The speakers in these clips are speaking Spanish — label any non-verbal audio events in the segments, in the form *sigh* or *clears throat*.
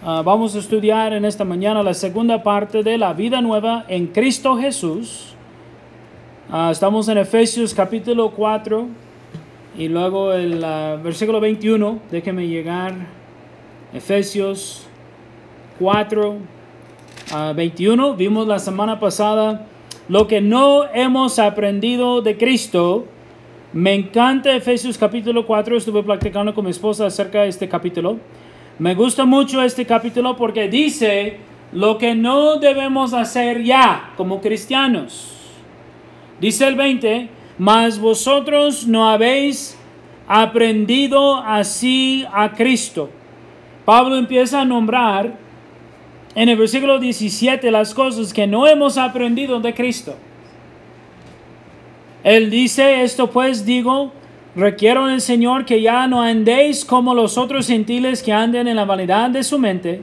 Ah, vamos a estudiar en esta mañana la segunda parte de la vida nueva en Cristo Jesús. Ah, estamos en Efesios capítulo 4 y luego el ah, versículo 21. Déjeme llegar. Efesios 4, 21. Vimos la semana pasada lo que no hemos aprendido de Cristo. Me encanta Efesios capítulo 4. Estuve platicando con mi esposa acerca de este capítulo. Me gusta mucho este capítulo porque dice lo que no debemos hacer ya como cristianos. Dice el 20, mas vosotros no habéis aprendido así a Cristo. Pablo empieza a nombrar en el versículo 17 las cosas que no hemos aprendido de Cristo. Él dice, esto pues digo, Requiero en el Señor que ya no andéis como los otros gentiles que anden en la vanidad de su mente,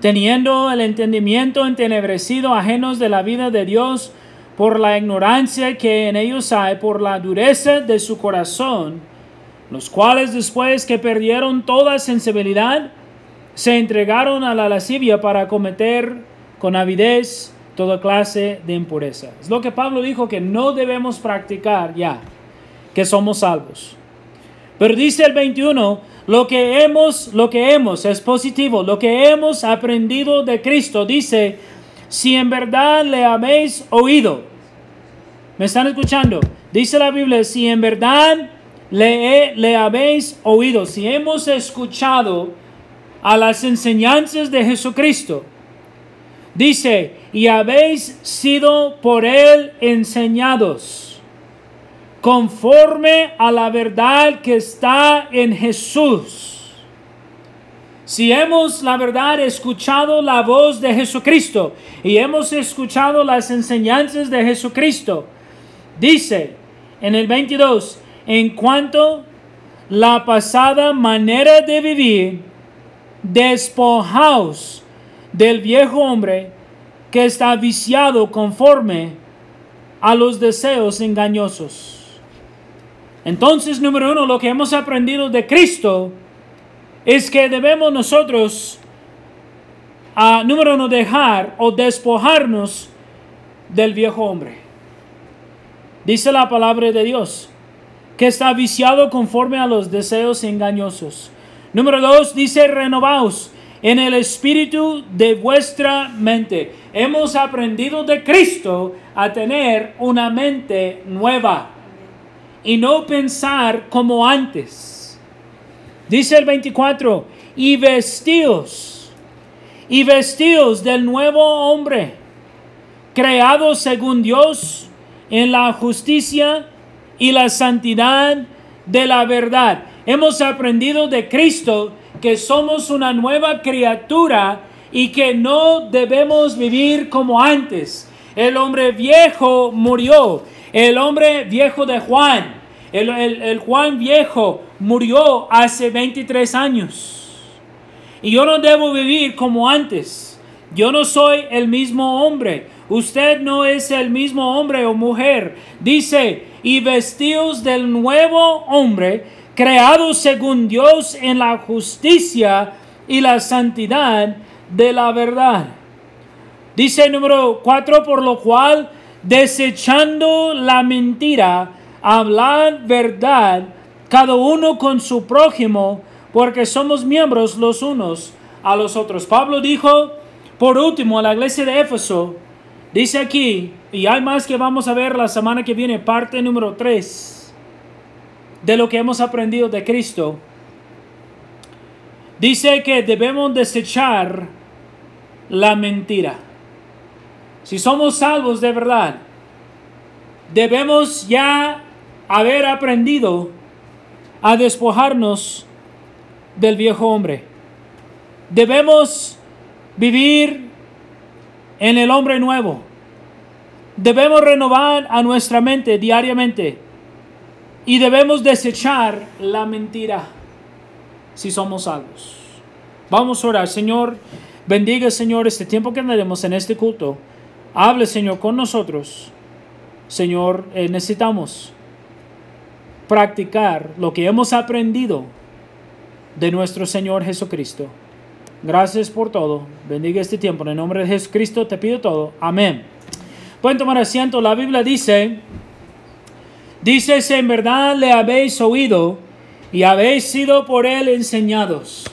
teniendo el entendimiento entenebrecido, ajenos de la vida de Dios, por la ignorancia que en ellos hay, por la dureza de su corazón, los cuales después que perdieron toda sensibilidad, se entregaron a la lascivia para cometer con avidez toda clase de impureza. Es lo que Pablo dijo que no debemos practicar ya que somos salvos. Pero dice el 21, lo que hemos, lo que hemos es positivo, lo que hemos aprendido de Cristo, dice, si en verdad le habéis oído. ¿Me están escuchando? Dice la Biblia, si en verdad le, le habéis oído, si hemos escuchado a las enseñanzas de Jesucristo, dice, y habéis sido por él enseñados conforme a la verdad que está en Jesús. Si hemos, la verdad, escuchado la voz de Jesucristo y hemos escuchado las enseñanzas de Jesucristo, dice en el 22, en cuanto la pasada manera de vivir, despojaos del viejo hombre que está viciado conforme a los deseos engañosos entonces, número uno, lo que hemos aprendido de Cristo es que debemos nosotros, a, número uno, dejar o despojarnos del viejo hombre. Dice la palabra de Dios, que está viciado conforme a los deseos engañosos. Número dos, dice renovaos en el espíritu de vuestra mente. Hemos aprendido de Cristo a tener una mente nueva y no pensar como antes. Dice el 24, y vestíos, y vestíos del nuevo hombre, creado según Dios en la justicia y la santidad de la verdad. Hemos aprendido de Cristo que somos una nueva criatura y que no debemos vivir como antes. El hombre viejo murió. El hombre viejo de Juan el, Juan viejo murió hace 23 años. Y yo no debo vivir como antes. Yo no soy el mismo hombre. Usted no es el mismo hombre o mujer. Dice, y vestidos del nuevo hombre, creado según Dios en la justicia y la santidad de la verdad. Dice número 4, por lo cual, desechando la mentira, hablar verdad, cada uno con su prójimo, porque somos miembros los unos a los otros. Pablo dijo, por último, a la iglesia de Éfeso, dice aquí, y hay más que vamos a ver la semana que viene, parte número 3 de lo que hemos aprendido de Cristo. Dice que debemos desechar la mentira. Si somos salvos de verdad, debemos ya haber aprendido a despojarnos del viejo hombre. Debemos vivir en el hombre nuevo. Debemos renovar a nuestra mente diariamente y debemos desechar la mentira si somos salvos. Vamos a orar, Señor. Bendiga, Señor, este tiempo que andaremos en este culto. Hable, Señor, con nosotros. Señor, eh, necesitamos practicar lo que hemos aprendido de nuestro Señor Jesucristo. Gracias por todo. Bendiga este tiempo. En el nombre de Jesucristo te pido todo. Amén. Pueden tomar asiento. La Biblia dice, dice, en verdad le habéis oído y habéis sido por él enseñados.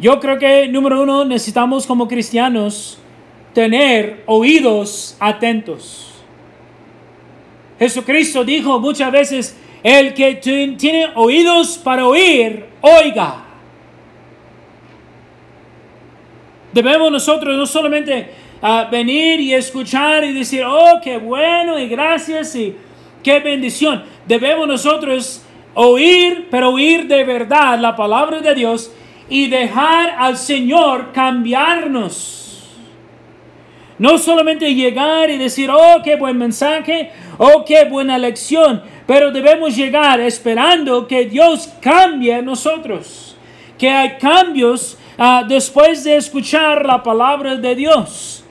Yo creo que, número uno, necesitamos como cristianos tener oídos atentos. Jesucristo dijo muchas veces, el que tiene oídos para oír, oiga. Debemos nosotros no solamente ah, venir y escuchar y decir, oh, qué bueno y gracias y qué bendición. Debemos nosotros oír, pero oír de verdad la palabra de Dios y dejar al Señor cambiarnos. No solamente llegar y decir, oh, qué buen mensaje, oh, qué buena lección, pero debemos llegar esperando que Dios cambie a nosotros, que hay cambios Ah, después de escuchar la palabra de Dios.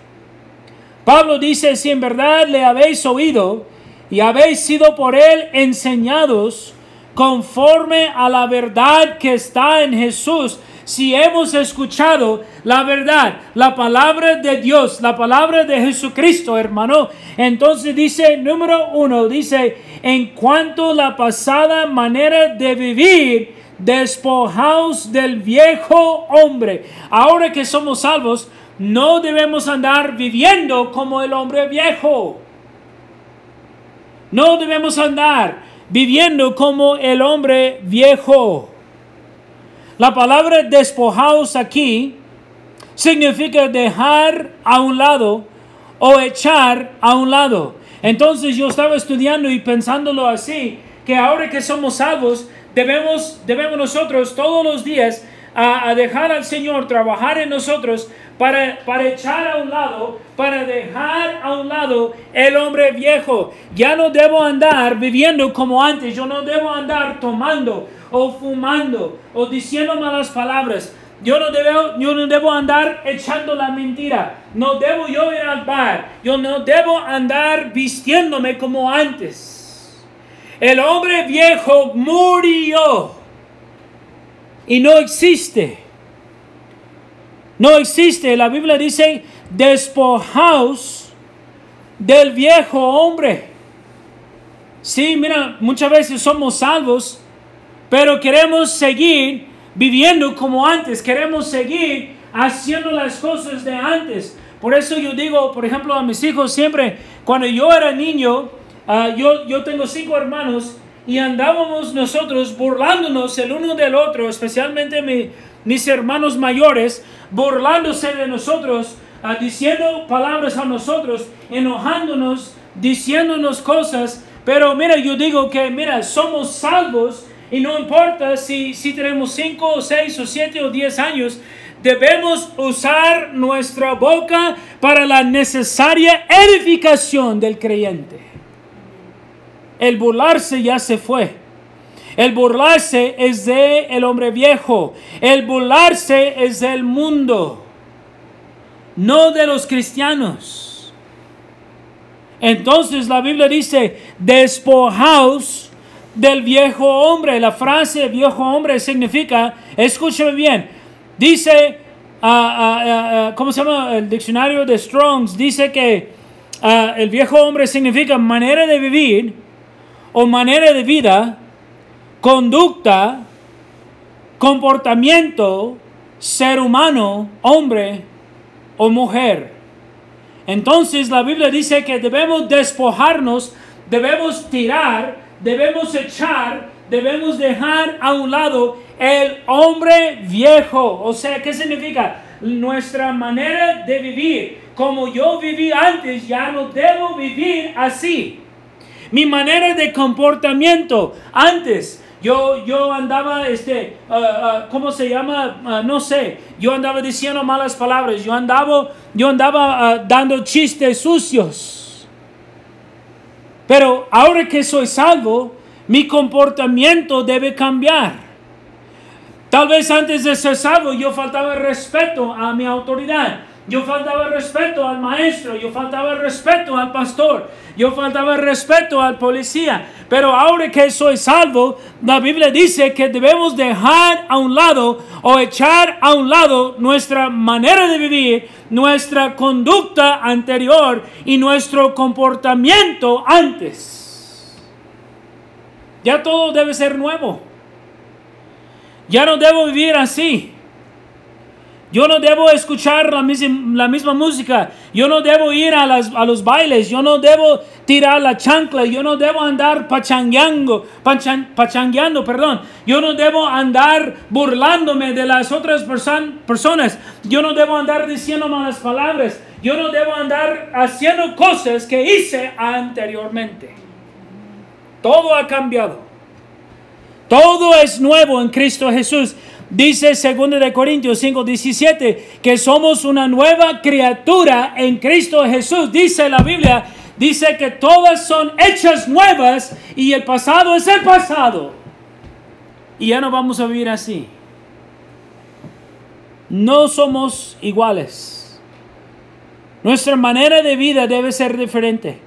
Pablo dice, si en verdad le habéis oído y habéis sido por él enseñados conforme a la verdad que está en Jesús, si hemos escuchado la verdad, la palabra de Dios, la palabra de Jesucristo, hermano, entonces dice, número uno, dice, en cuanto a la pasada manera de vivir, despojaos del viejo hombre. Ahora que somos salvos, no debemos andar viviendo como el hombre viejo. No debemos andar viviendo como el hombre viejo. La palabra despojaos aquí significa dejar a un lado o echar a un lado. Entonces yo estaba estudiando y pensándolo así, que ahora que somos salvos, debemos, debemos nosotros todos los días a, dejar al Señor trabajar en nosotros para, para echar a un lado, para dejar a un lado el hombre viejo. Ya no debo andar viviendo como antes, yo no debo andar tomando o fumando o diciendo malas palabras. Yo no, debo, yo no debo andar echando la mentira. No debo yo ir al bar. Yo no debo andar vistiéndome como antes. El hombre viejo murió y no existe. No existe. La Biblia dice, despojaos del viejo hombre. Sí, mira, muchas veces somos salvos, pero queremos seguir viviendo como antes. Queremos seguir haciendo las cosas de antes. Por eso yo digo, por ejemplo, a mis hijos siempre, cuando yo era niño, Ah, yo, yo tengo cinco hermanos y andábamos nosotros burlándonos el uno del otro, especialmente mis hermanos mayores, burlándose de nosotros, uh, diciendo palabras a nosotros, enojándonos, diciéndonos cosas. Pero mira, yo digo que, mira, somos salvos y no importa si, si tenemos cinco o seis o siete o diez años, debemos usar nuestra boca para la necesaria edificación del creyente. El burlarse ya se fue. El burlarse es de el hombre viejo. El burlarse es del mundo, no de los cristianos. Entonces la Biblia dice, despojaos del viejo hombre. La frase viejo hombre significa, escúchame bien, dice, uh, uh, ¿cómo se llama? El diccionario de Strongs dice que el viejo hombre significa manera de vivir o manera de vida, conducta, comportamiento, ser humano, hombre o mujer. Entonces la Biblia dice que debemos despojarnos, debemos tirar, debemos echar, debemos dejar a un lado el hombre viejo. O sea, ¿qué significa? Nuestra manera de vivir. Como yo viví antes, ya no debo vivir así mi manera de comportamiento. Antes yo, yo andaba, este, uh, uh, ¿cómo se llama? Uh, no sé, yo andaba diciendo malas palabras, yo andaba, yo andaba dando chistes sucios. Pero ahora que soy salvo, mi comportamiento debe cambiar. Tal vez antes de ser salvo yo faltaba respeto a mi autoridad. Yo faltaba respeto al maestro, yo faltaba respeto al pastor, yo faltaba respeto al policía. Pero ahora que soy salvo, la Biblia dice que debemos dejar a un lado o echar a un lado nuestra manera de vivir, nuestra conducta anterior y nuestro comportamiento antes. Ya todo debe ser nuevo. Ya no debo vivir así. Yo no debo escuchar la misma, la misma música. Yo no debo ir a, las, a, los bailes. Yo no debo tirar la chancla. Yo no debo andar pachangueando, pachangueando, perdón. Yo no debo andar burlándome de las otras personas. Yo no debo andar diciendo malas palabras. Yo no debo andar haciendo cosas que hice anteriormente. Todo ha cambiado. Todo es nuevo en Cristo Jesús. Dice 2 de Corintios 5, 17 que somos una nueva criatura en Cristo Jesús. Dice la Biblia, dice que todas son hechas nuevas y el pasado es el pasado. Y ya no vamos a vivir así. No somos iguales. Nuestra manera de vida debe ser diferente.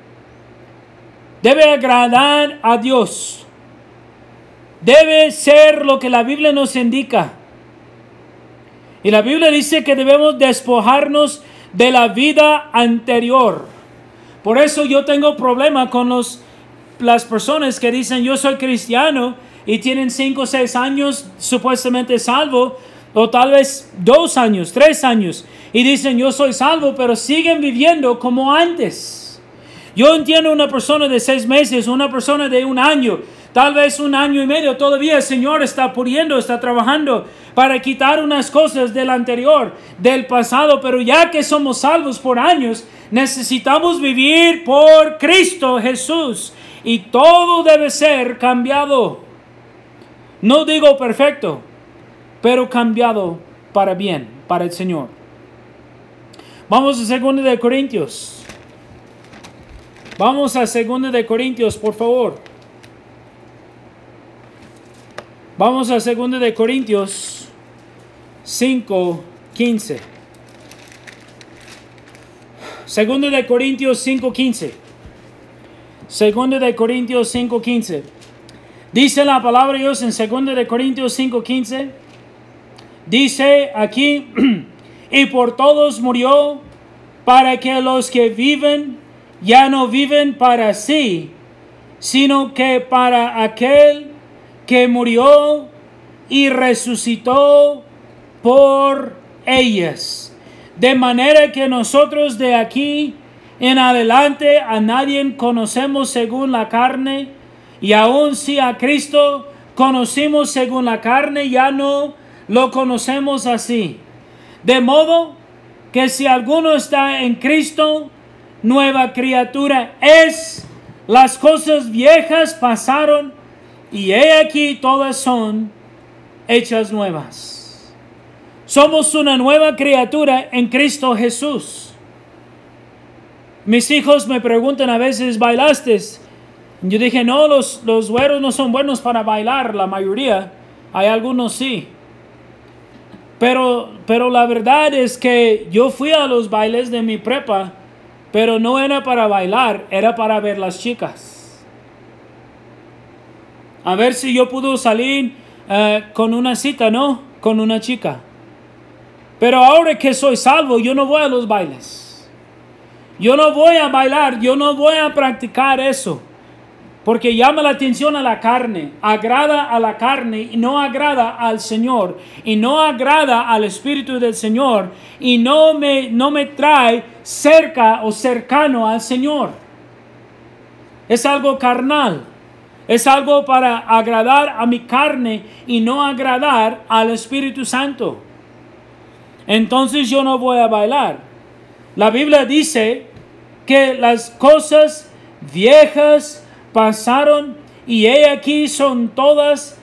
Debe agradar a Dios debe ser lo que la Biblia nos indica. Y la Biblia dice que debemos despojarnos de la vida anterior. Por eso yo tengo problema con los, las personas que dicen yo soy cristiano y tienen 5 o 6 años supuestamente salvo, o tal vez 2 años, 3 años, y dicen yo soy salvo, pero siguen viviendo como antes. Yo entiendo una persona de 6 meses, una persona de un año, Tal vez un año y medio todavía el Señor está pudiendo, está trabajando para quitar unas cosas del anterior, del pasado, pero ya que somos salvos por años, necesitamos vivir por Cristo Jesús y todo debe ser cambiado. No digo perfecto, pero cambiado para bien, para el Señor. Vamos a 2 de Corintios. Vamos a 2 de Corintios, por favor. Vamos a 2 de Corintios 5, 15. 2 de Corintios 5, 15. 2 de Corintios 5, 15. Dice la palabra de Dios en 2 de Corintios 5, 15. Dice aquí, *clears throat* y por todos murió para que los que viven ya no viven para sí, sino que para aquel que murió y resucitó por ellas. De manera que nosotros de aquí en adelante a nadie conocemos según la carne, y aun si a Cristo conocimos según la carne, ya no lo conocemos así. De modo que si alguno está en Cristo, nueva criatura es, las cosas viejas pasaron, y he aquí todas son hechas nuevas. Somos una nueva criatura en Cristo Jesús. Mis hijos me preguntan a veces, ¿bailaste? Yo dije, no, los, los güeros no son buenos para bailar, la mayoría. Hay algunos sí. Pero, pero la verdad es que yo fui a los bailes de mi prepa, pero no era para bailar, era para ver las chicas a ver si yo puedo salir eh, con una cita, ¿no? Con una chica. Pero ahora que soy salvo, yo no voy a los bailes. Yo no voy a bailar, yo no voy a practicar eso. Porque llama la atención a la carne, agrada a la carne y no agrada al Señor. Y no agrada al Espíritu del Señor. Y no me, no me trae cerca o cercano al Señor. Es algo carnal. Es algo para agradar a mi carne y no agradar al Espíritu Santo. Entonces yo no voy a bailar. La Biblia dice que las cosas viejas pasaron y he aquí son todas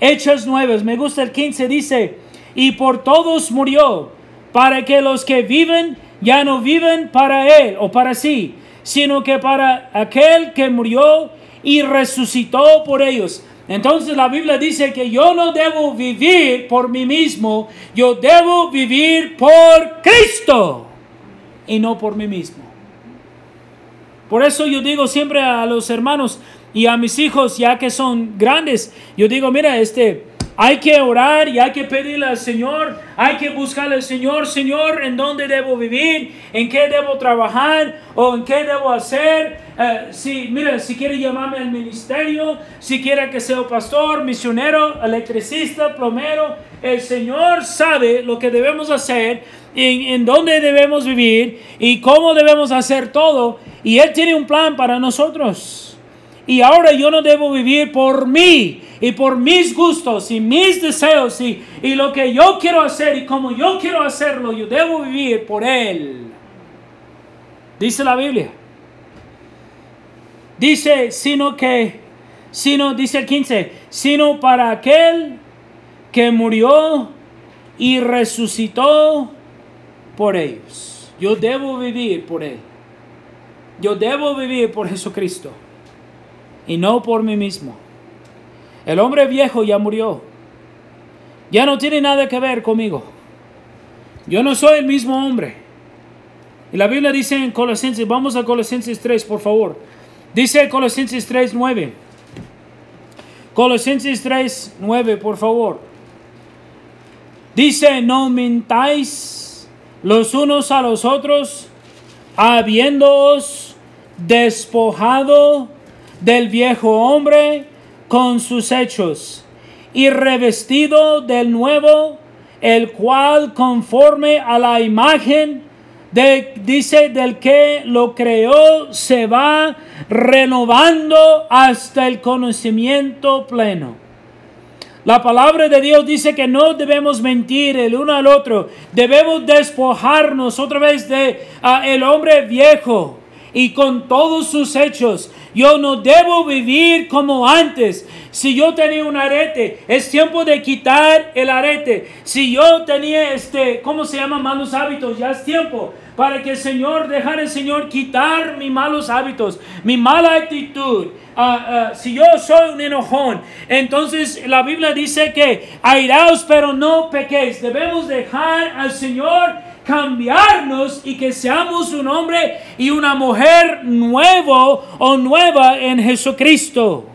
hechas nuevas. Me gusta el 15, dice, y por todos murió, para que los que viven ya no viven para él o para sí, sino que para aquel que murió y resucitó por ellos. Entonces la Biblia dice que yo no debo vivir por mí mismo, yo debo vivir por Cristo. y no por mí mismo. Por eso yo digo siempre a los hermanos y a mis hijos, ya que son grandes, yo digo, mira, este, hay que orar y hay que pedirle al Señor, hay que buscarle al Señor, Señor, en dónde debo vivir, en qué debo trabajar o en qué debo hacer. Eh, si, mira, si quiere llamarme al ministerio, si quiere que sea pastor, misionero, electricista, plomero, el Señor sabe lo que debemos hacer, en, en dónde debemos vivir y cómo debemos hacer todo. Y Él tiene un plan para nosotros. Y ahora yo no debo vivir por mí y por mis gustos y mis deseos y, y lo que yo quiero hacer y como yo quiero hacerlo. Yo debo vivir por Él. Dice la Biblia. Dice, sino que, sino, dice el 15, sino para aquel que murió y resucitó por ellos. Yo debo vivir por Él. Yo debo vivir por Jesucristo y no por mí mismo. El hombre viejo ya murió. Ya no tiene nada que ver conmigo. Yo no soy el mismo hombre. Y la Biblia dice en Colosenses, vamos a Colosenses 3, por favor. Dice Colosenses 3, 9. Colosenses 3, 9, por favor. Dice, no mintáis los unos a los otros, habiéndoos despojado del viejo hombre con sus hechos y revestido del nuevo, el cual conforme a la imagen de, dice, del que lo creó, se va renovando hasta el conocimiento pleno. La palabra de Dios dice que no debemos mentir el uno al otro, debemos despojarnos otra vez de ah, el hombre viejo y con todos sus hechos yo no debo vivir como antes. Si yo tenía un arete, es tiempo de quitar el arete. Si yo tenía este, ¿cómo se llama? Malos hábitos, ya es tiempo para que el Señor, dejar el Señor quitar mis malos hábitos, mi mala actitud. Ah, ah, si yo soy un enojón, entonces la Biblia dice que airaos pero no pequéis. Debemos dejar al Señor cambiarnos y que seamos un hombre y una mujer nuevo o nueva en Jesucristo.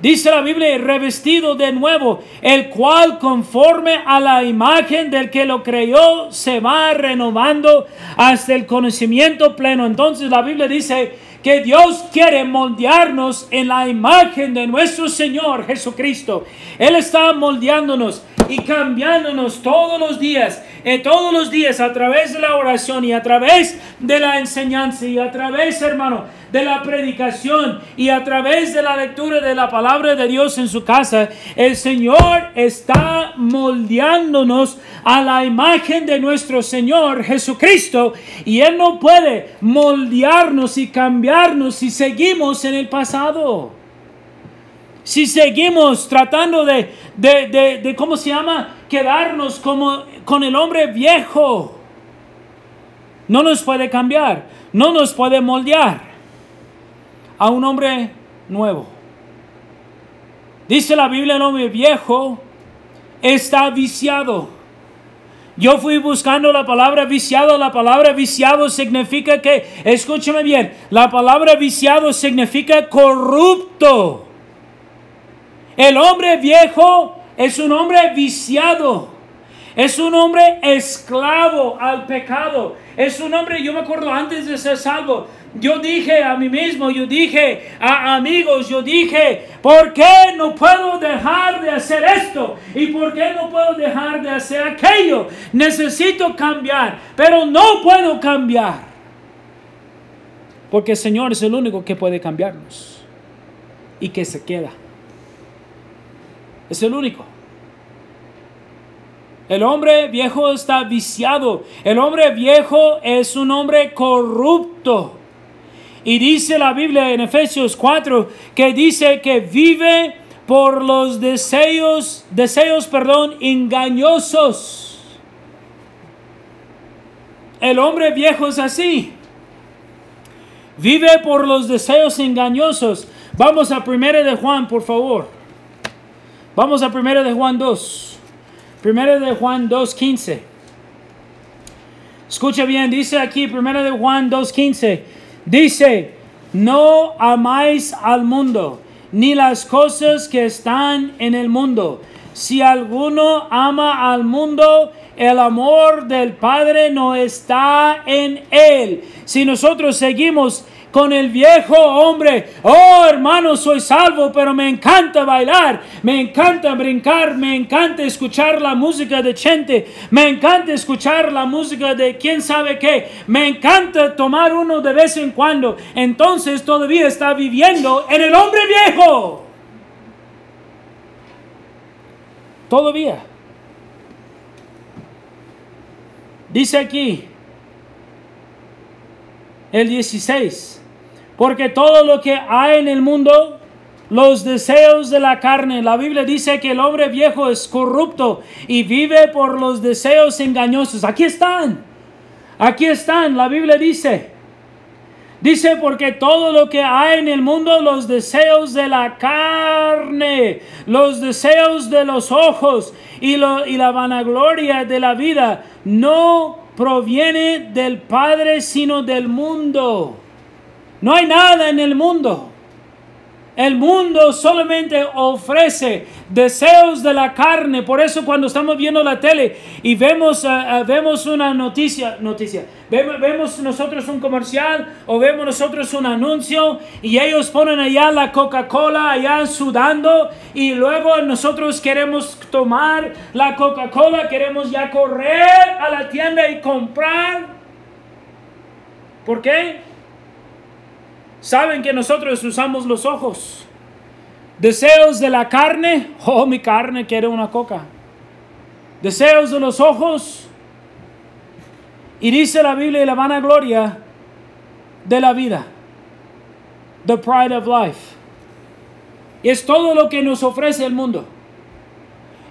Dice la Biblia, revestido de nuevo, el cual conforme a la imagen del que lo creyó, se va renovando hasta el conocimiento pleno. Entonces la Biblia dice que Dios quiere moldearnos en la imagen de nuestro Señor Jesucristo. Él está moldeándonos y cambiándonos todos los días, eh, todos los días a través de la oración y a través de la enseñanza y a través, hermano, de la predicación y a través de la lectura de la palabra de Dios en su casa, el Señor está moldeándonos a la imagen de nuestro Señor Jesucristo y Él no puede moldearnos y cambiarnos si seguimos en el pasado. Si seguimos tratando de, de, ¿cómo se llama? Quedarnos como con el hombre viejo. No nos puede cambiar, no nos puede moldear a un hombre nuevo. Dice la Biblia, el hombre viejo está viciado. Yo fui buscando la palabra viciado. La palabra viciado significa que, escúchame bien, la palabra viciado significa corrupto. El hombre viejo es un hombre viciado. Es un hombre esclavo al pecado. Es un hombre, yo me acuerdo antes de ser salvo, yo dije a mí mismo, yo dije a amigos, yo dije, ¿por qué no puedo dejar de hacer esto? ¿Y por qué no puedo dejar de hacer aquello? Necesito cambiar, pero no puedo cambiar. Porque el Señor es el único que puede cambiarnos y que se queda. Es el único. El hombre viejo está viciado. El hombre viejo es un hombre corrupto. Y dice la Biblia en Efesios 4 que dice que vive por los deseos, deseos, perdón, engañosos. El hombre viejo es así. Vive por los deseos engañosos. Vamos a primera de Juan, por favor. Vamos a 1 de Juan 2. 1 de Juan 2, 15. Escucha bien, dice aquí 1 de Juan 2.15, dice, no amáis al mundo, ni las cosas que están en el mundo. Si alguno ama al mundo, el amor del Padre no está en él. Si nosotros seguimos con el viejo hombre. Oh, hermano, soy salvo, pero me encanta bailar, me encanta brincar, me encanta escuchar la música de Chente, me encanta escuchar la música de quién sabe qué, me encanta tomar uno de vez en cuando. Entonces todavía está viviendo en el hombre viejo. Todavía. Dice aquí, el 16. Porque todo lo que hay en el mundo, los deseos de la carne, la Biblia dice que el hombre viejo es corrupto y vive por los deseos engañosos. Aquí están. Aquí están. La Biblia dice. Dice porque todo lo que hay en el mundo, los deseos de la carne, los deseos de los ojos y, lo, y la vanagloria de la vida, no proviene del Padre, sino del mundo. No hay nada en el mundo. El mundo solamente ofrece deseos de la carne. Por eso cuando estamos viendo la tele y vemos, eh, eh, vemos una noticia, noticia vemos, vemos, nosotros un comercial o vemos nosotros un anuncio y ellos ponen allá la Coca-Cola allá sudando y luego nosotros queremos tomar la Coca-Cola, queremos ya correr a la tienda y comprar. ¿Por qué? Saben que nosotros usamos los ojos. Deseos de la carne, *laughs* oh mi carne quiere una coca. Deseos de los ojos. Y dice la Biblia y la vanagloria de la vida. The pride of life. Y es todo lo que nos ofrece el mundo.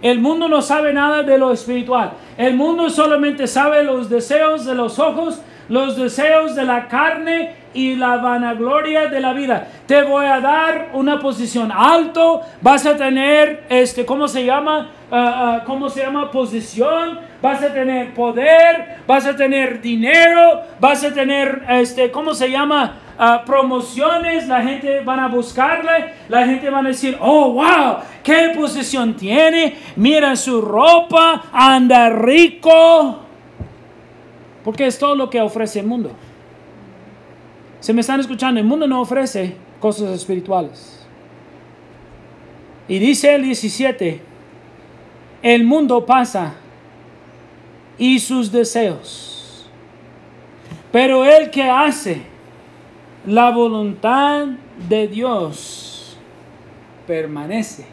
El mundo no sabe nada de lo espiritual. El mundo solamente sabe los deseos de los ojos, los deseos de la carne y la vanagloria de la vida. Te voy a dar una posición alto, vas a tener, este, ¿cómo se llama? Ah, ah, ¿Cómo se llama? Posición, vas a tener poder, vas a tener dinero, vas a tener, este, ¿cómo se llama? Uh, promociones, la gente van a buscarle, la gente va a decir, oh, wow, qué posición tiene, mira su ropa, anda rico, porque es todo lo que ofrece el mundo. Se me están escuchando, el mundo no ofrece cosas espirituales. Y dice el 17, el mundo pasa y sus deseos, pero el que hace la voluntad de Dios permanece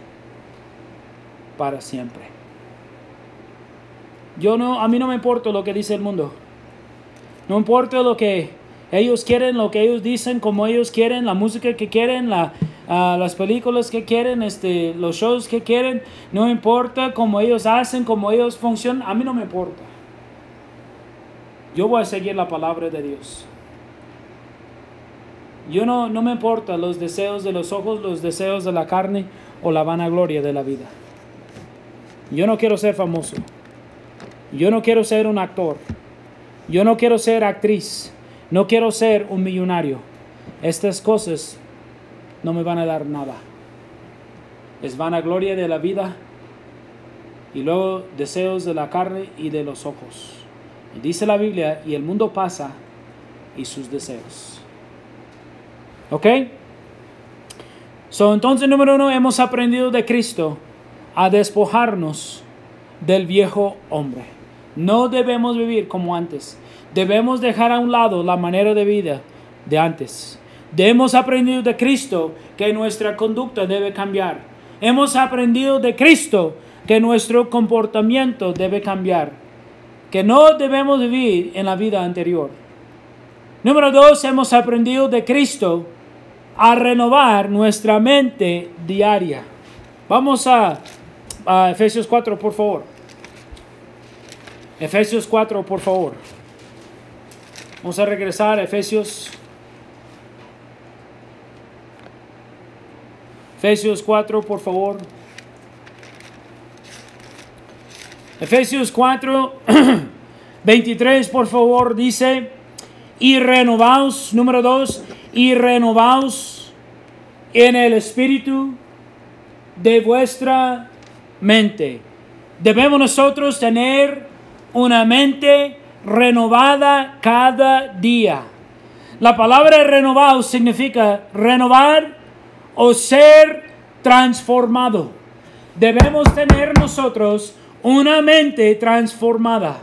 para siempre. Yo no, a mí no me importa lo que dice el mundo. No importa lo que ellos quieren lo que ellos dicen, como ellos quieren, la música que quieren, la, ah, las películas que quieren, este, los shows que quieren. No importa cómo ellos hacen, cómo ellos funcionan. A mí no me importa. Yo voy a seguir la palabra de Dios. Yo no, no me importa los deseos de los ojos, los deseos de la carne o la vanagloria de la vida. Yo no quiero ser famoso. Yo no quiero ser un actor. Yo no quiero ser actriz. No quiero ser un millonario. Estas cosas no me van a dar nada. Es vanagloria de la vida y luego deseos de la carne y de los ojos. dice la Biblia, y el mundo pasa y sus deseos. ¿Ok? So, entonces, número uno, hemos aprendido de Cristo a despojarnos del viejo hombre. No debemos vivir como antes. Debemos dejar a un lado la manera de vida de antes. Hemos aprendido de Cristo que nuestra conducta debe cambiar. Hemos aprendido de Cristo que nuestro comportamiento debe cambiar. Que no debemos vivir en la vida anterior. Número dos, hemos aprendido de Cristo a renovar nuestra mente diaria. Vamos a, a Efesios 4, por favor. Efesios 4, por favor. Vamos a regresar a Efesios. Efesios 4, por favor. Efesios 4, 23, *clears throat* por favor, dice, y renovaos, número 2, y renovaos en el espíritu de vuestra mente. Debemos nosotros tener una mente renovada cada día. La palabra renovado significa renovar o ser transformado. Debemos tener nosotros una mente transformada.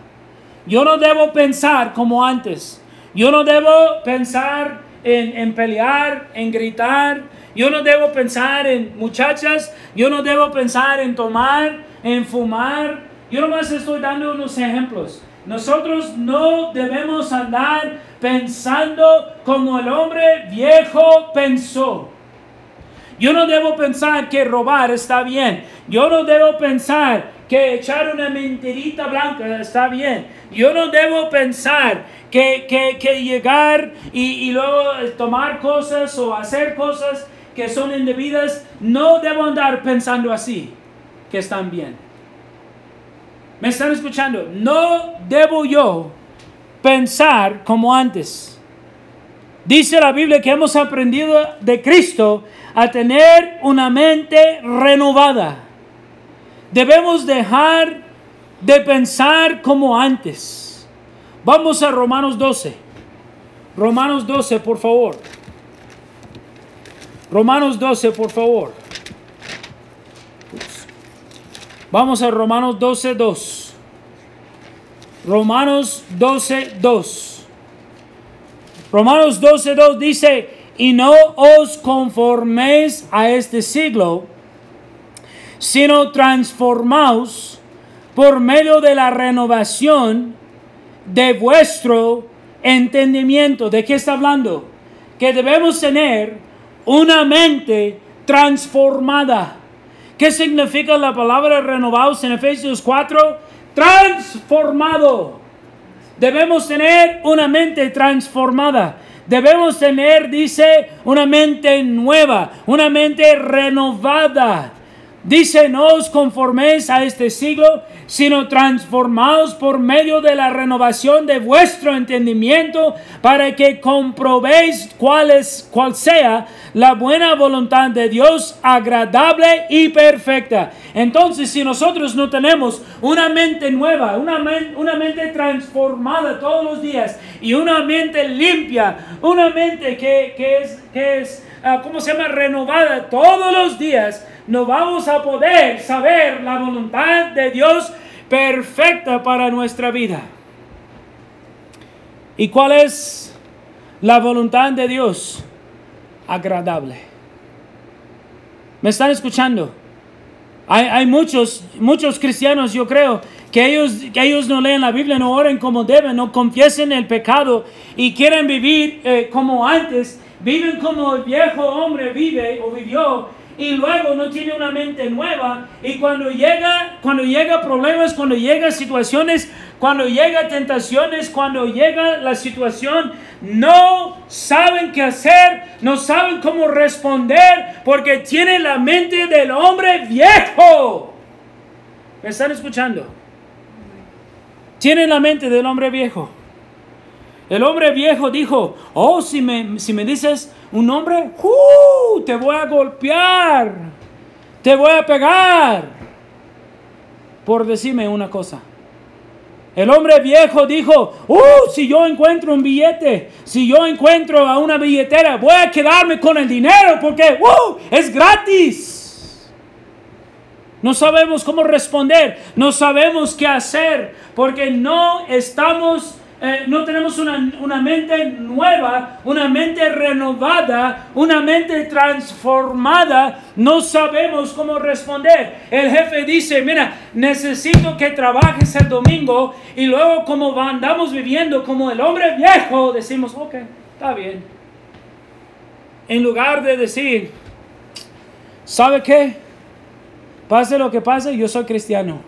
Yo no debo pensar como antes. Yo no debo pensar en, en, pelear, en gritar. Yo no debo pensar en muchachas. Yo no debo pensar en tomar, en fumar. Yo nomás estoy dando unos ejemplos. Nosotros no debemos andar pensando como el hombre viejo pensó. Yo no debo pensar que robar está bien. Yo no debo pensar que echar una mentirita blanca está bien. Yo no debo pensar que, que, llegar y, y, luego tomar cosas o hacer cosas que son indebidas. No debo andar pensando así, que están bien. ¿Me están escuchando? No debo yo pensar como antes. Dice la Biblia que hemos aprendido de Cristo a tener una mente renovada. Debemos dejar de pensar como antes. Vamos a Romanos 12. Romanos 12, por favor. Romanos 12, por favor. Vamos a Romanos 12, 2. Romanos 12, 2. Romanos 12, 2 dice, y no os conforméis a este siglo, sino transformaos por medio de la renovación de vuestro entendimiento. ¿De qué está hablando? Que debemos tener una mente transformada. ¿Qué significa la palabra renovados en Efesios 4? Transformado. Debemos tener una mente transformada. Debemos tener, dice, una mente nueva, una mente renovada. Dice, no os conforméis a este siglo, sino transformaos por medio de la renovación de vuestro entendimiento, para que comprobéis cuál, es, cuál sea la buena voluntad de Dios, agradable y perfecta. Entonces, si nosotros no tenemos una mente nueva, una, una mente transformada todos los días, y una mente limpia, una mente que, es, que es uh, ¿cómo se llama?, renovada todos los días, no vamos a poder saber la voluntad de Dios perfecta para nuestra vida. ¿Y cuál es la voluntad de Dios? Agradable. ¿Me están escuchando? Hay, muchos, muchos cristianos, yo creo, que ellos, que ellos no leen la Biblia, no oren como deben, no confiesen el pecado y quieren vivir eh, como antes, viven como el viejo hombre vive o vivió y luego no tiene una mente nueva. Y cuando llega cuando llega problemas cuando llega situaciones cuando llega tentaciones cuando llega la situación no saben qué hacer no saben cómo responder porque tiene la mente del hombre viejo. Me están escuchando tiene la mente del hombre viejo el hombre viejo dijo oh si me si me dices un hombre, ¡uh! te voy a golpear, te voy a pegar, por decirme una cosa. El hombre viejo dijo, ¡uh! Si yo encuentro un billete, si yo encuentro a una billetera, voy a quedarme con el dinero porque, ¡uh! Es gratis. No sabemos cómo responder, no sabemos qué hacer porque no estamos eh, no tenemos una, mente nueva, una mente renovada, una mente transformada, no sabemos cómo responder. El jefe dice, mira, necesito que trabajes el domingo y luego como andamos viviendo como el hombre viejo, decimos, ok, está bien. En lugar de decir, ¿sabe qué? Pase lo que pase, yo soy cristiano.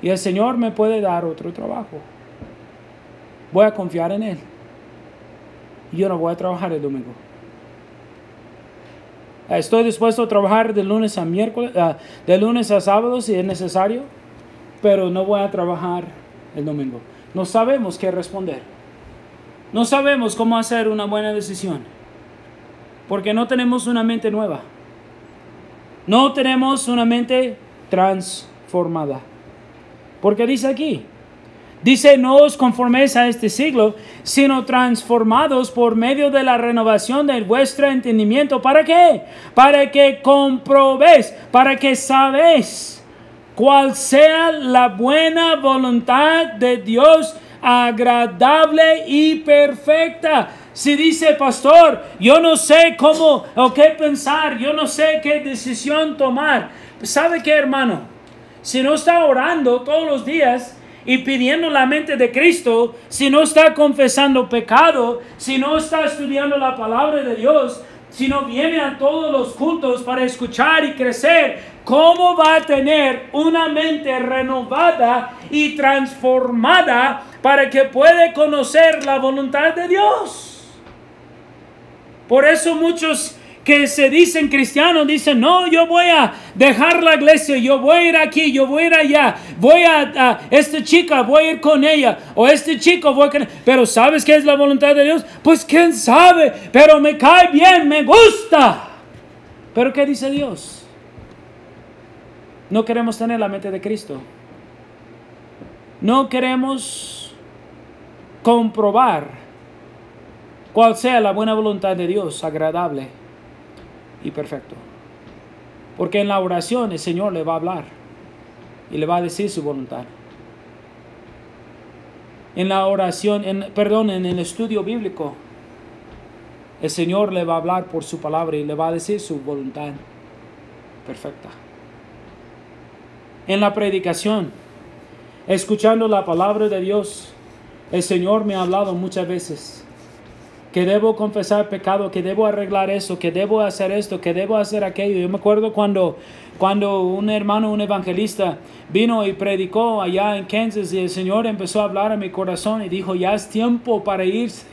Y el Señor me puede dar otro trabajo voy a confiar en Él. Yo no voy a trabajar el domingo. Estoy dispuesto a trabajar de lunes a miércoles, ah, de lunes a sábado si es necesario, pero no voy a trabajar el domingo. No sabemos qué responder. No sabemos cómo hacer una buena decisión. Porque no tenemos una mente nueva. No tenemos una mente transformada. Porque dice aquí, Dice, no os conforméis a este siglo, sino transformados por medio de la renovación de vuestro entendimiento. ¿Para qué? Para que comprobéis, para que sabéis cuál sea la buena voluntad de Dios agradable y perfecta. Si dice pastor, yo no sé cómo o qué pensar, yo no sé qué decisión tomar. ¿Sabe qué, hermano? Si no está orando todos los días, y pidiendo la mente de Cristo, si no está confesando pecado, si no está estudiando la palabra de Dios, si no viene a todos los cultos para escuchar y crecer, ¿cómo va a tener una mente renovada y transformada para que pueda conocer la voluntad de Dios? Por eso muchos que se dicen cristianos dicen, no, yo voy a dejar la iglesia, yo voy a ir aquí, yo voy a ir allá, voy a, esta chica, voy a ir con ella, o este chico, voy con... Pero ¿sabes qué es la voluntad de Dios? Pues quién sabe, pero me cae bien, me gusta. Pero ¿qué dice Dios? No queremos tener la mente de Cristo. No queremos comprobar cuál sea la buena voluntad de Dios, agradable y perfecto. Porque en la oración el Señor le va a hablar y le va a decir su voluntad. En la oración, en, perdón, en el estudio bíblico, el Señor le va a hablar por su palabra y le va a decir su voluntad perfecta. En la predicación, escuchando la palabra de Dios, el Señor me ha hablado muchas veces que debo confesar pecado, que debo arreglar eso, que debo hacer esto, que debo hacer aquello. Yo me acuerdo cuando, cuando un hermano, un evangelista, vino y predicó allá en Kansas y el Señor empezó a hablar a mi corazón y dijo, ya es tiempo para irse.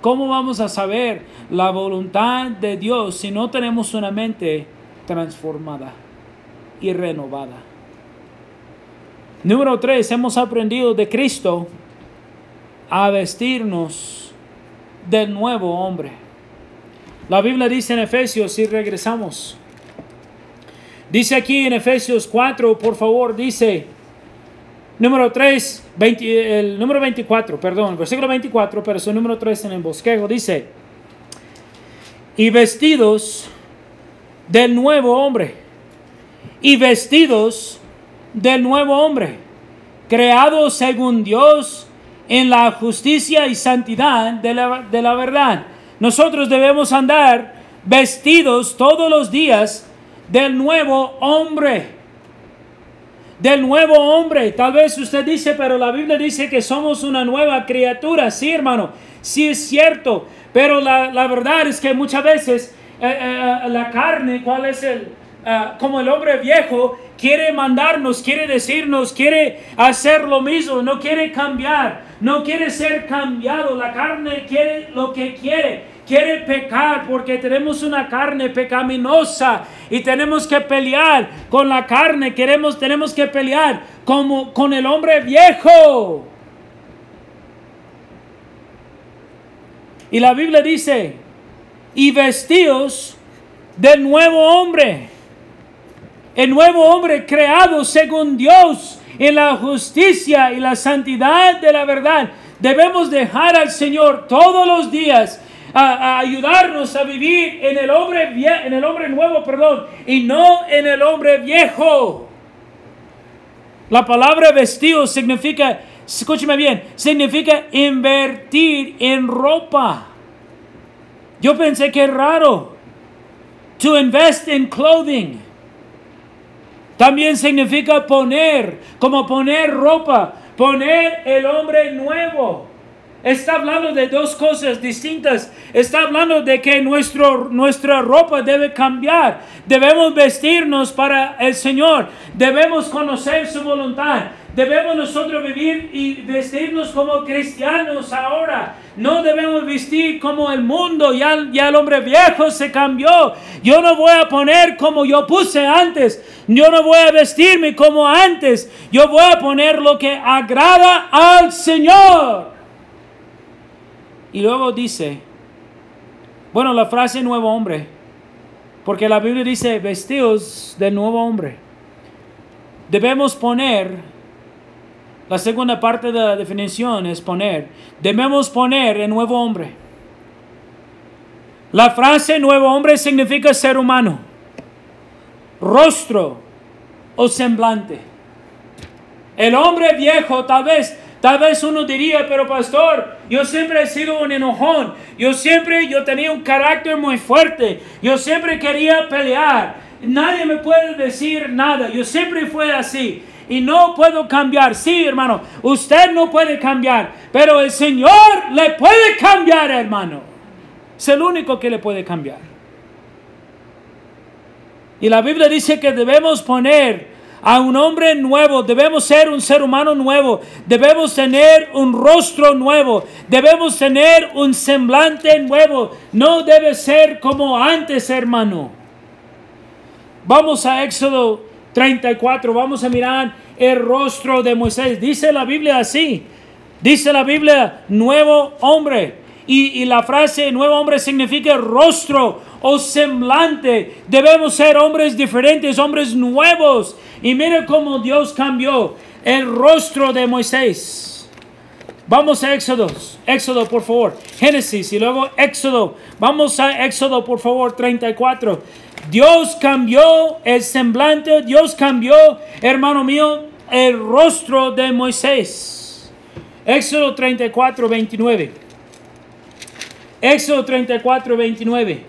¿Cómo vamos a saber la voluntad de Dios si no tenemos una mente transformada y renovada? Número tres, hemos aprendido de Cristo a vestirnos del nuevo hombre. La Biblia dice en Efesios, si regresamos, dice aquí en Efesios 4, por favor, dice, número 3, el número 24, perdón, versículo 24, pero su número 3 en el bosquejo, dice, y vestidos del nuevo hombre, y vestidos del nuevo hombre, creados según Dios, en la justicia y santidad de la, de la verdad. Nosotros debemos andar vestidos todos los días del nuevo hombre. Del nuevo hombre. Tal vez usted dice, pero la Biblia dice que somos una nueva criatura. Sí, hermano, sí es cierto. Pero la, la verdad es que muchas veces eh, eh, la carne, ¿cuál es el? Ah, como el hombre viejo, quiere mandarnos, quiere decirnos, quiere hacer lo mismo, no quiere cambiar, no quiere ser cambiado. La carne quiere lo que quiere, quiere pecar porque tenemos una carne pecaminosa y tenemos que pelear con la carne, queremos, tenemos que pelear como con el hombre viejo. Y la Biblia dice, y vestidos del nuevo hombre el nuevo hombre creado según Dios en la justicia y la santidad de la verdad. Debemos dejar al Señor todos los días a, ayudarnos a vivir en el hombre en el hombre nuevo, perdón, y no en el hombre viejo. La palabra vestido significa, escúcheme bien, significa invertir en ropa. Yo pensé que es raro. To invest in clothing. También significa poner, como poner ropa, poner el hombre nuevo. Está hablando de dos cosas distintas. Está hablando de que nuestro, nuestra ropa debe cambiar. Debemos vestirnos para el Señor. Debemos conocer su voluntad. Debemos nosotros vivir y vestirnos como cristianos ahora. No debemos vestir como el mundo, ya, el hombre viejo se cambió. Yo no voy a poner como yo puse antes. Yo no voy a vestirme como antes. Yo voy a poner lo que agrada al Señor. Y luego dice, bueno, la frase nuevo hombre, porque la Biblia dice vestidos de nuevo hombre. Debemos poner, la segunda parte de la definición es poner, debemos poner el nuevo hombre. La frase nuevo hombre significa ser humano, rostro o semblante. El hombre viejo tal vez Tal vez uno diría, pero pastor, yo siempre he sido un enojón. Yo siempre, yo tenía un carácter muy fuerte. Yo siempre quería pelear. Nadie me puede decir nada. Yo siempre fui así. Y no puedo cambiar. Sí, hermano, usted no puede cambiar. Pero el Señor le puede cambiar, hermano. Es el único que le puede cambiar. Y la Biblia dice que debemos poner a un hombre nuevo, debemos ser un ser humano nuevo, debemos tener un rostro nuevo, debemos tener un semblante nuevo, no debe ser como antes, hermano. Vamos a Éxodo 34, vamos a mirar el rostro de Moisés. Dice la Biblia así, dice la Biblia, nuevo hombre. Y, y la frase nuevo hombre significa rostro o semblante. Debemos ser hombres diferentes, hombres nuevos. Y mire cómo Dios cambió el rostro de Moisés. Vamos a Éxodo, Éxodo por favor, Génesis y luego Éxodo. Vamos a Éxodo por favor 34. Dios cambió el semblante, Dios cambió, hermano mío, el rostro de Moisés. Éxodo 34, 29. Éxodo 34, 29.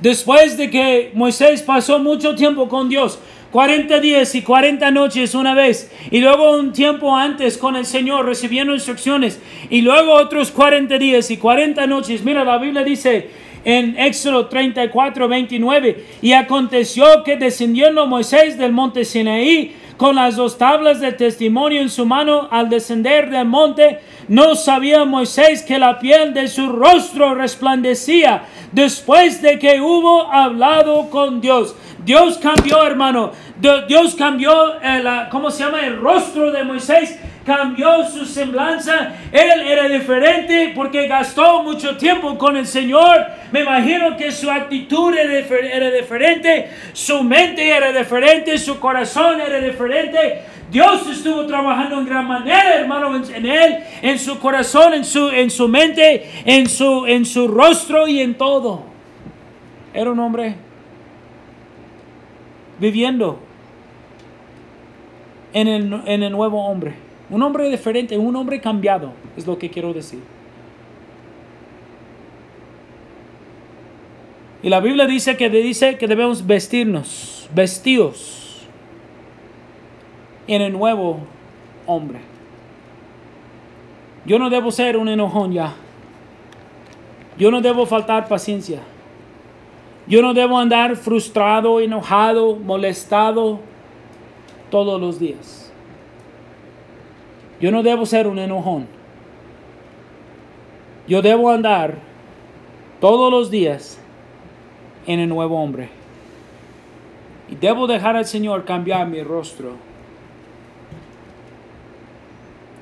Después de que Moisés pasó mucho tiempo con Dios, 40 días y 40 noches una vez, y luego un tiempo antes con el Señor recibiendo instrucciones, y luego otros 40 días y 40 noches. Mira, la Biblia dice en Éxodo 34, 29, y aconteció que descendiendo Moisés del monte Sinaí, con las dos tablas de testimonio en su mano al descender del monte, no sabía Moisés que la piel de su rostro resplandecía después de que hubo hablado con Dios. Dios cambió, hermano. Dios cambió, el, eh, ¿cómo se llama? El rostro de Moisés. Cambió su semblanza. Él era diferente porque gastó mucho tiempo con el Señor. Me imagino que su actitud era, diferente. Su mente era diferente. Su corazón era diferente. Dios estuvo trabajando en gran manera, hermano, en, él, en su corazón, en su, en su mente, en su, en su rostro y en todo. Era un hombre viviendo en el, en el nuevo hombre. Un hombre diferente, un hombre cambiado, es lo que quiero decir. Y la Biblia dice que dice que debemos vestirnos, vestidos en el nuevo hombre. Yo no debo ser un enojón ya. Yo no debo faltar paciencia. Yo no debo andar frustrado, enojado, molestado todos los días. Yo no debo ser un enojón. Yo debo andar todos los días en el nuevo hombre. Y debo dejar al Señor cambiar mi rostro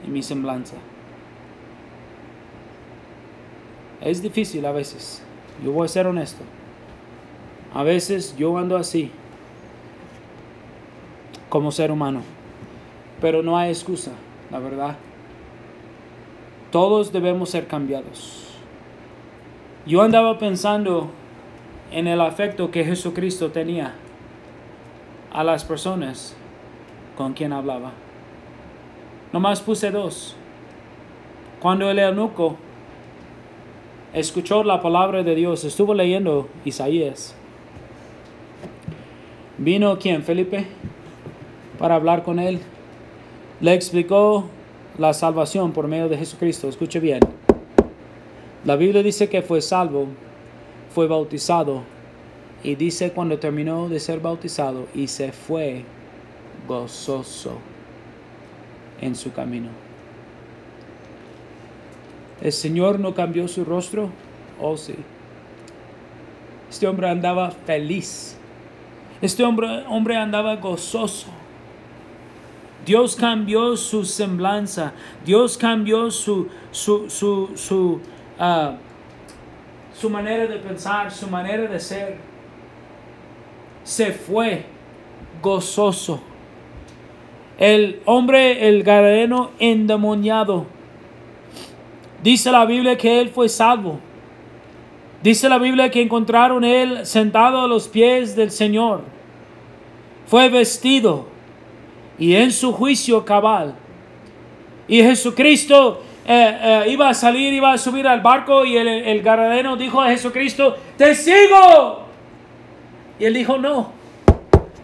y mi semblanza. Es difícil a veces. Yo voy a ser honesto. A veces yo ando así, como ser humano, pero no hay excusa, la verdad. Todos debemos ser cambiados. Yo andaba pensando en el afecto que Jesucristo tenía a las personas con quien hablaba. Nomás puse dos. Cuando el eunuco escuchó la palabra de Dios, estuvo leyendo Isaías Vino quien, Felipe, para hablar con él. Le explicó la salvación por medio de Jesucristo. Escuche bien. La Biblia dice que fue salvo, fue bautizado y dice cuando terminó de ser bautizado y se fue gozoso. en su camino. ¿El Señor no cambió su rostro? Oh sí. Este hombre andaba feliz. Este hombre, hombre andaba gozoso. Dios cambió su semblanza. Dios cambió su, su, su, su, ah, su manera de pensar, su manera de ser. Se fue gozoso. El hombre, el gadareno endemoniado. Dice la Biblia que él fue salvo. Dice la Biblia que encontraron él sentado a los pies del Señor. Fue vestido y en su juicio cabal. Y Jesucristo eh, eh, iba a salir, iba a subir al barco y el, el dijo a Jesucristo, te sigo. Y él dijo, no,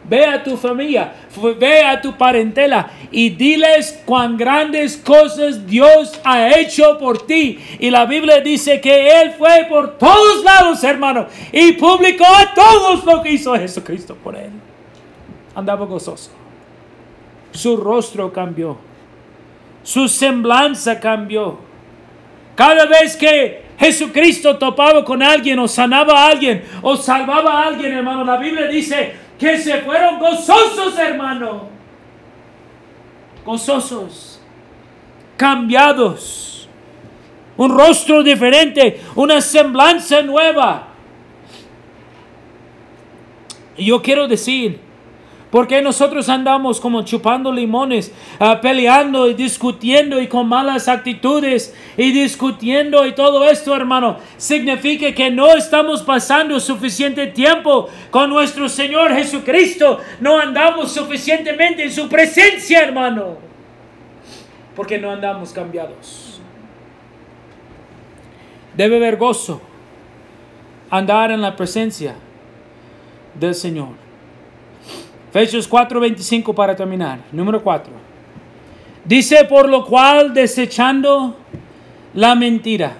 ve a tu familia, ve a tu parentela y diles cuán grandes cosas Dios ha hecho por ti. Y la Biblia dice que Él fue por todos lados, hermano, y publicó a todos lo que hizo Jesucristo por Él. Andaba gozoso. Su rostro cambió. Su semblanza cambió. Cada vez que Jesucristo topaba con alguien o sanaba a alguien o salvaba a alguien, hermano, la Biblia dice que se fueron gozosos, hermano. Gozosos, cambiados, un rostro diferente, una semblanza nueva. Y yo quiero decir, porque nosotros andamos como chupando limones, ah, peleando y discutiendo y con malas actitudes y discutiendo y todo esto, hermano? Significa que no estamos pasando suficiente tiempo con nuestro Señor Jesucristo. No andamos suficientemente en su presencia, hermano. Porque no andamos cambiados. Debe haber gozo andar en la presencia del Señor. Efesios 4:25 para terminar. Número 4. Dice, por lo cual desechando la mentira.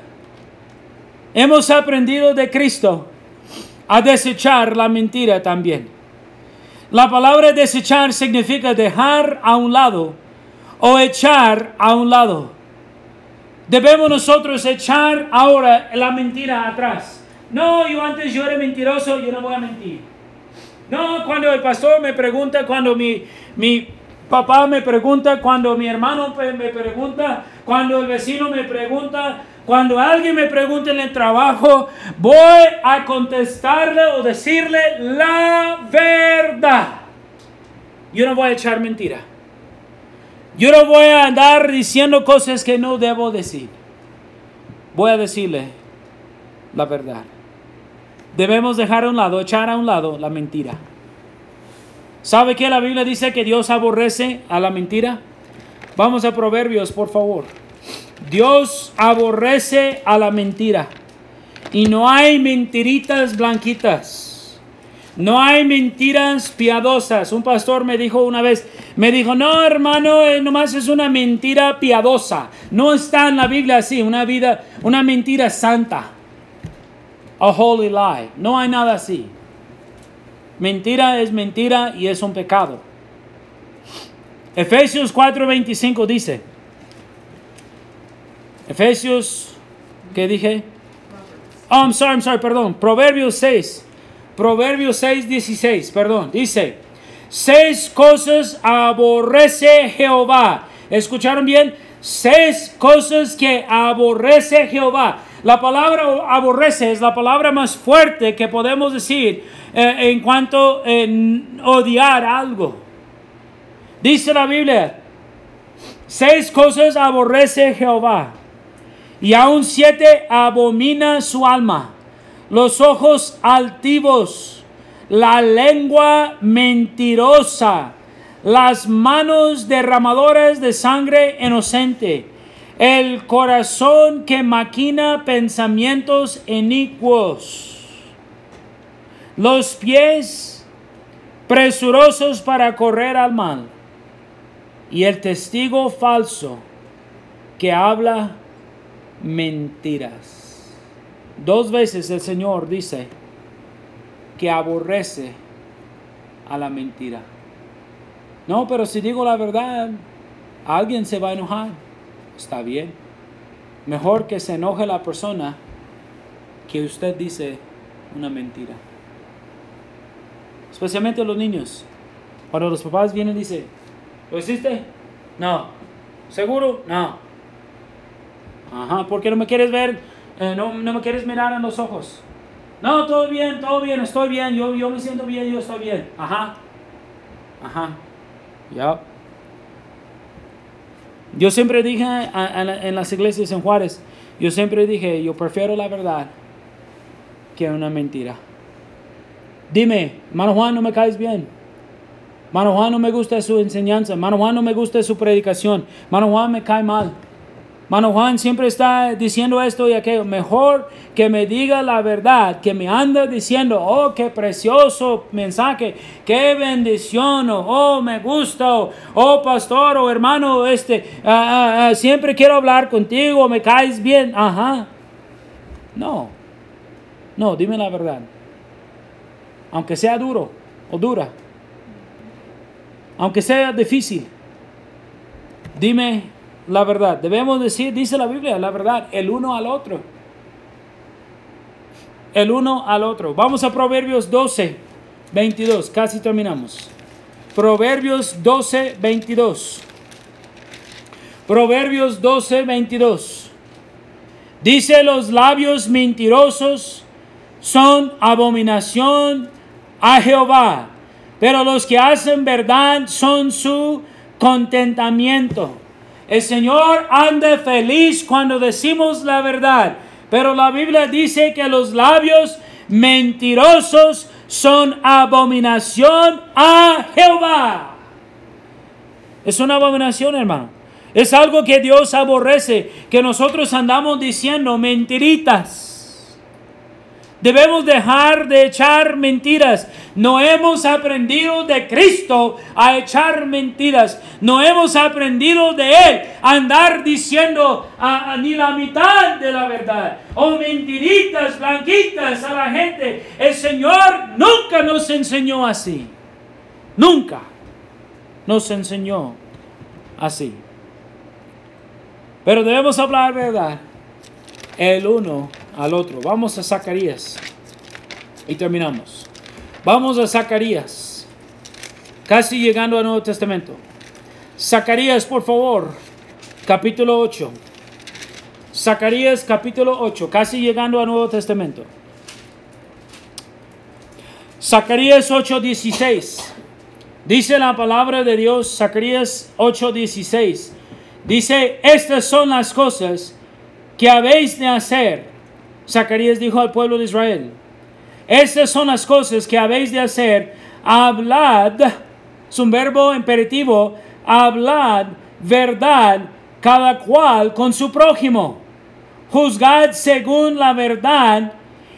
Hemos aprendido de Cristo a desechar la mentira también. La palabra desechar significa dejar a un lado o echar a un lado. Debemos nosotros echar ahora la mentira atrás. No, yo antes yo era mentiroso, yo no voy a mentir. No, cuando el pastor me pregunta, cuando mi, mi papá me pregunta, cuando mi hermano me pregunta, cuando el vecino me pregunta, cuando alguien me pregunta en el trabajo, voy a contestarle o decirle la verdad. Yo no voy a echar mentira. Yo no voy a andar diciendo cosas que no debo decir. Voy a decirle la verdad. Debemos dejar a un lado, echar a un lado la mentira. ¿Sabe que la Biblia dice que Dios aborrece a la mentira? Vamos a Proverbios, por favor. Dios aborrece a la mentira. Y no hay mentiritas blanquitas. No hay mentiras piadosas. Un pastor me dijo una vez, me dijo, no hermano, eh, nomás es una mentira piadosa. No está en la Biblia así, una vida, una mentira santa a holy lie. No hay nada así. Mentira es mentira y es un pecado. Efesios 4:25 dice. Efesios, ¿qué dije? Oh, I'm sorry, I'm sorry, perdón. Proverbios 6. Proverbios 6, 16, perdón. Dice, seis cosas aborrece Jehová. ¿Escucharon bien? Seis cosas que aborrece Jehová. La palabra aborrece es la palabra más fuerte que podemos decir eh, en cuanto a odiar algo. Dice la Biblia, seis cosas aborrece Jehová y aún siete abomina su alma. Los ojos altivos, la lengua mentirosa, las manos derramadoras de sangre inocente el corazón que maquina pensamientos inicuos, los pies presurosos para correr al mal, y el testigo falso que habla mentiras. Dos veces el Señor dice que aborrece a la mentira. No, pero si digo la verdad, alguien se va a enojar. Está bien. Mejor que se enoje la persona que usted dice una mentira. Especialmente los niños. Cuando los papás vienen y dicen, ¿lo hiciste? No. ¿Seguro? No. Ajá, ¿por qué no me quieres ver? Eh, no, no, me quieres mirar en los ojos. No, todo bien, todo bien, estoy bien, yo, yo me siento bien, yo estoy bien. Ajá. Ajá. Ya. Yo siempre dije en las iglesias en Juárez, yo siempre dije, yo prefiero la verdad que una mentira. Dime, hermano Juan, no me caes bien. Mano Juan no me gusta su enseñanza. Mano Juan no me gusta su predicación. Mano Juan me cae mal. Mano Juan siempre está diciendo esto y aquello. Mejor que me diga la verdad, que me anda diciendo, oh, qué precioso mensaje, qué bendición, oh, me gusta, oh, pastor o hermano, este, ah, ah, ah, siempre quiero hablar contigo, me caes bien. Ajá. No, no, dime la verdad. Aunque sea duro o dura aunque sea difícil. Dime la verdad. Debemos decir, dice la Biblia, la verdad, el uno al otro. El uno al otro. Vamos a Proverbios 12, 22. Casi terminamos. Proverbios 12, 22. Proverbios 12, 22. Dice los labios mentirosos son abominación a Jehová pero los que hacen verdad son su contentamiento. El Señor anda feliz cuando decimos la verdad, pero la Biblia dice que los labios mentirosos son abominación a Jehová. Es una abominación, hermano. Es algo que Dios aborrece, que nosotros andamos diciendo mentiritas. Debemos dejar de echar mentiras. No hemos aprendido de Cristo a echar mentiras. No hemos aprendido de Él a andar diciendo ni la mitad de la verdad. O mentiritas blanquitas a la gente. El Señor nunca nos enseñó así. Nunca nos enseñó así. Pero debemos hablar verdad. El uno al otro. Vamos a Zacarías. Y terminamos. Vamos a Zacarías. Casi llegando al Nuevo Testamento. Zacarías, por favor. Capítulo 8. Zacarías capítulo 8. Casi llegando al Nuevo Testamento. Zacarías 8:16. Dice la palabra de Dios, Zacarías 8:16. Dice, estas son las cosas que habéis de hacer Zacarías dijo al pueblo de Israel, estas son las cosas que habéis de hacer, hablad, es un verbo imperativo, hablad verdad cada cual con su prójimo, juzgad según la verdad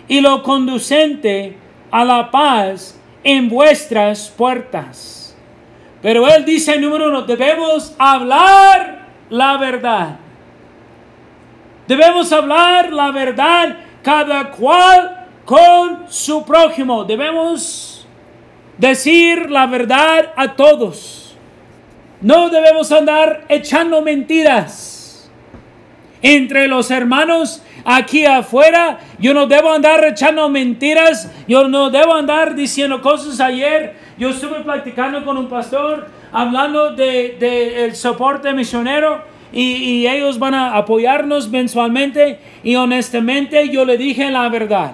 y lo conducente a la paz en vuestras puertas. Pero él dice, número uno, debemos hablar la verdad. Debemos hablar la verdad cada cual con su prójimo. Debemos decir la verdad a todos. No debemos andar echando mentiras. Entre los hermanos aquí afuera, yo no debo andar echando mentiras. Yo no debo andar diciendo cosas ayer. Yo estuve platicando con un pastor hablando del de, el soporte misionero y, ellos van a apoyarnos mensualmente y honestamente yo le dije la verdad.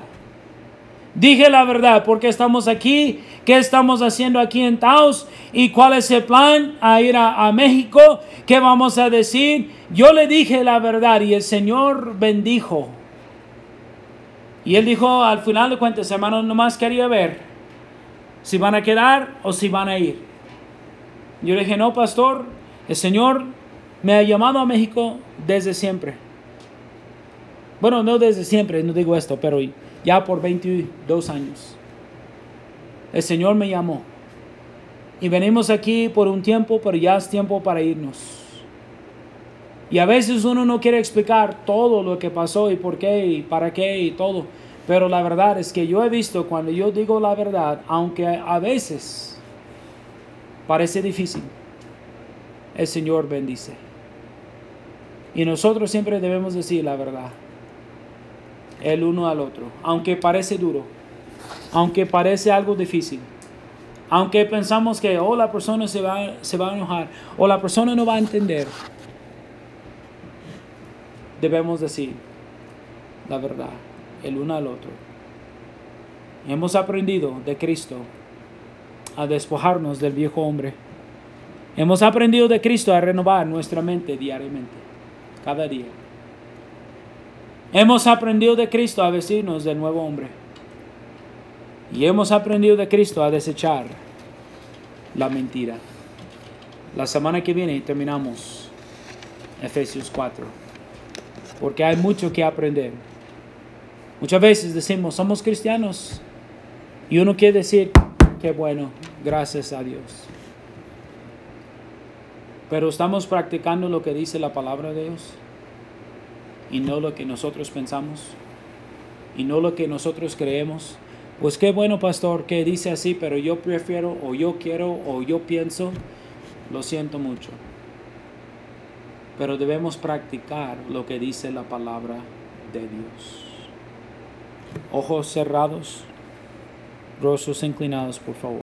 Dije la verdad, porque estamos aquí, qué estamos haciendo aquí en Taos y cuál es el plan a ir a, a, México, qué vamos a decir. Yo le dije la verdad y el Señor bendijo. Y él dijo al final de cuentas, hermano, nomás quería ver si van a quedar o si van a ir. Yo le dije, no, pastor, el Señor me ha llamado a México desde siempre. Bueno, no desde siempre, no digo esto, pero ya por 22 años. El Señor me llamó. Y venimos aquí por un tiempo, pero ya es tiempo para irnos. Y a veces uno no quiere explicar todo lo que pasó y por qué y para qué y todo. Pero la verdad es que yo he visto cuando yo digo la verdad, aunque a veces parece difícil, el Señor bendice. Y nosotros siempre debemos decir la verdad, el uno al otro, aunque parece duro, aunque parece algo difícil, aunque pensamos que oh, la persona se va, se va a enojar o la persona no va a entender, debemos decir la verdad, el uno al otro. Hemos aprendido de Cristo a despojarnos del viejo hombre. Hemos aprendido de Cristo a renovar nuestra mente diariamente, cada día. Hemos aprendido de Cristo a vestirnos del nuevo hombre. Y hemos aprendido de Cristo a desechar la mentira. La semana que viene terminamos Efesios 4. Porque hay mucho que aprender. Muchas veces decimos, somos cristianos. Y uno quiere decir, qué bueno, gracias a Dios. Pero estamos practicando lo que dice la palabra de Dios y no lo que nosotros pensamos y no lo que nosotros creemos. Pues qué bueno, pastor, que dice así, pero yo prefiero o yo quiero o yo pienso, lo siento mucho. Pero debemos practicar lo que dice la palabra de Dios. Ojos cerrados, rostros inclinados, por favor.